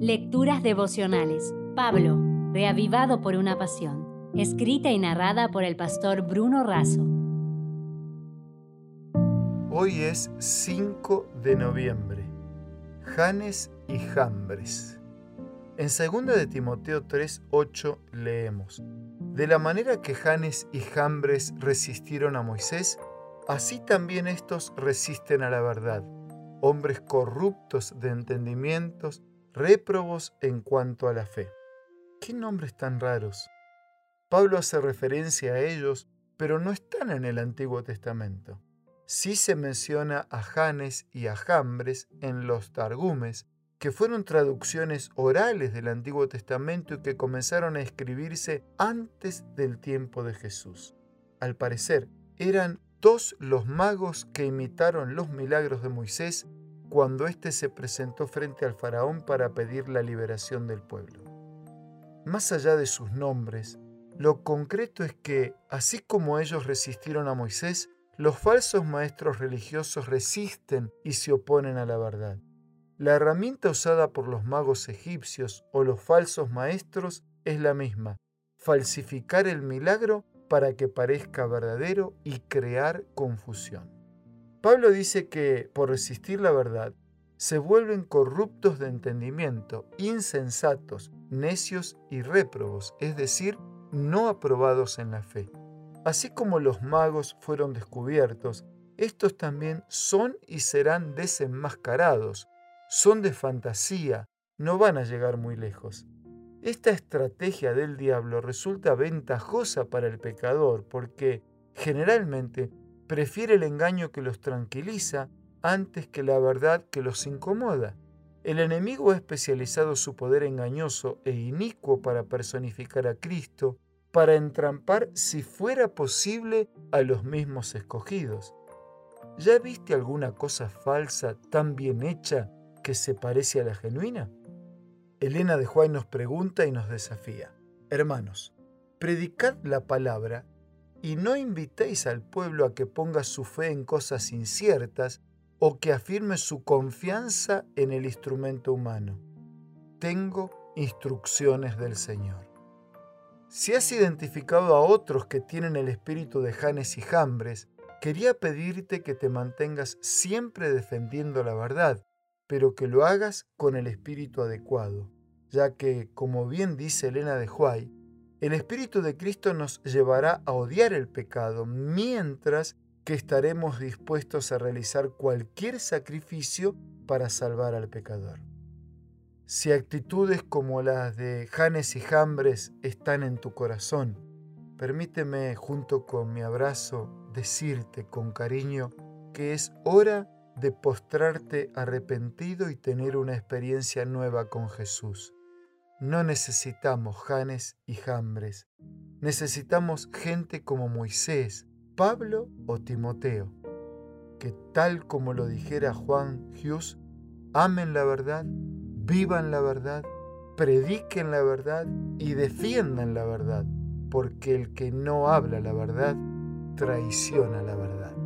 Lecturas devocionales. Pablo, reavivado por una pasión. Escrita y narrada por el pastor Bruno Razo. Hoy es 5 de noviembre. Janes y Jambres. En 2 de Timoteo 3:8 leemos: De la manera que Janes y Jambres resistieron a Moisés, así también estos resisten a la verdad, hombres corruptos de entendimientos, réprobos en cuanto a la fe. ¿Qué nombres tan raros? Pablo hace referencia a ellos, pero no están en el Antiguo Testamento. Sí se menciona a Janes y a Jambres en los Targumes, que fueron traducciones orales del Antiguo Testamento y que comenzaron a escribirse antes del tiempo de Jesús. Al parecer, eran dos los magos que imitaron los milagros de Moisés cuando éste se presentó frente al faraón para pedir la liberación del pueblo. Más allá de sus nombres, lo concreto es que, así como ellos resistieron a Moisés, los falsos maestros religiosos resisten y se oponen a la verdad. La herramienta usada por los magos egipcios o los falsos maestros es la misma, falsificar el milagro para que parezca verdadero y crear confusión. Pablo dice que por resistir la verdad se vuelven corruptos de entendimiento, insensatos, necios y réprobos, es decir, no aprobados en la fe. Así como los magos fueron descubiertos, estos también son y serán desenmascarados, son de fantasía, no van a llegar muy lejos. Esta estrategia del diablo resulta ventajosa para el pecador porque generalmente prefiere el engaño que los tranquiliza antes que la verdad que los incomoda. El enemigo ha especializado su poder engañoso e inicuo para personificar a Cristo, para entrampar si fuera posible a los mismos escogidos. ¿Ya viste alguna cosa falsa tan bien hecha que se parece a la genuina? Elena de Juárez nos pregunta y nos desafía. Hermanos, predicad la palabra y no invitéis al pueblo a que ponga su fe en cosas inciertas o que afirme su confianza en el instrumento humano. Tengo instrucciones del Señor. Si has identificado a otros que tienen el espíritu de Janes y Jambres, quería pedirte que te mantengas siempre defendiendo la verdad, pero que lo hagas con el espíritu adecuado, ya que, como bien dice Elena de Huay, el Espíritu de Cristo nos llevará a odiar el pecado, mientras que estaremos dispuestos a realizar cualquier sacrificio para salvar al pecador. Si actitudes como las de Janes y Jambres están en tu corazón, permíteme junto con mi abrazo decirte con cariño que es hora de postrarte arrepentido y tener una experiencia nueva con Jesús. No necesitamos Janes y Jambres. Necesitamos gente como Moisés, Pablo o Timoteo, que tal como lo dijera Juan Hughes, amen la verdad, vivan la verdad, prediquen la verdad y defiendan la verdad, porque el que no habla la verdad traiciona la verdad.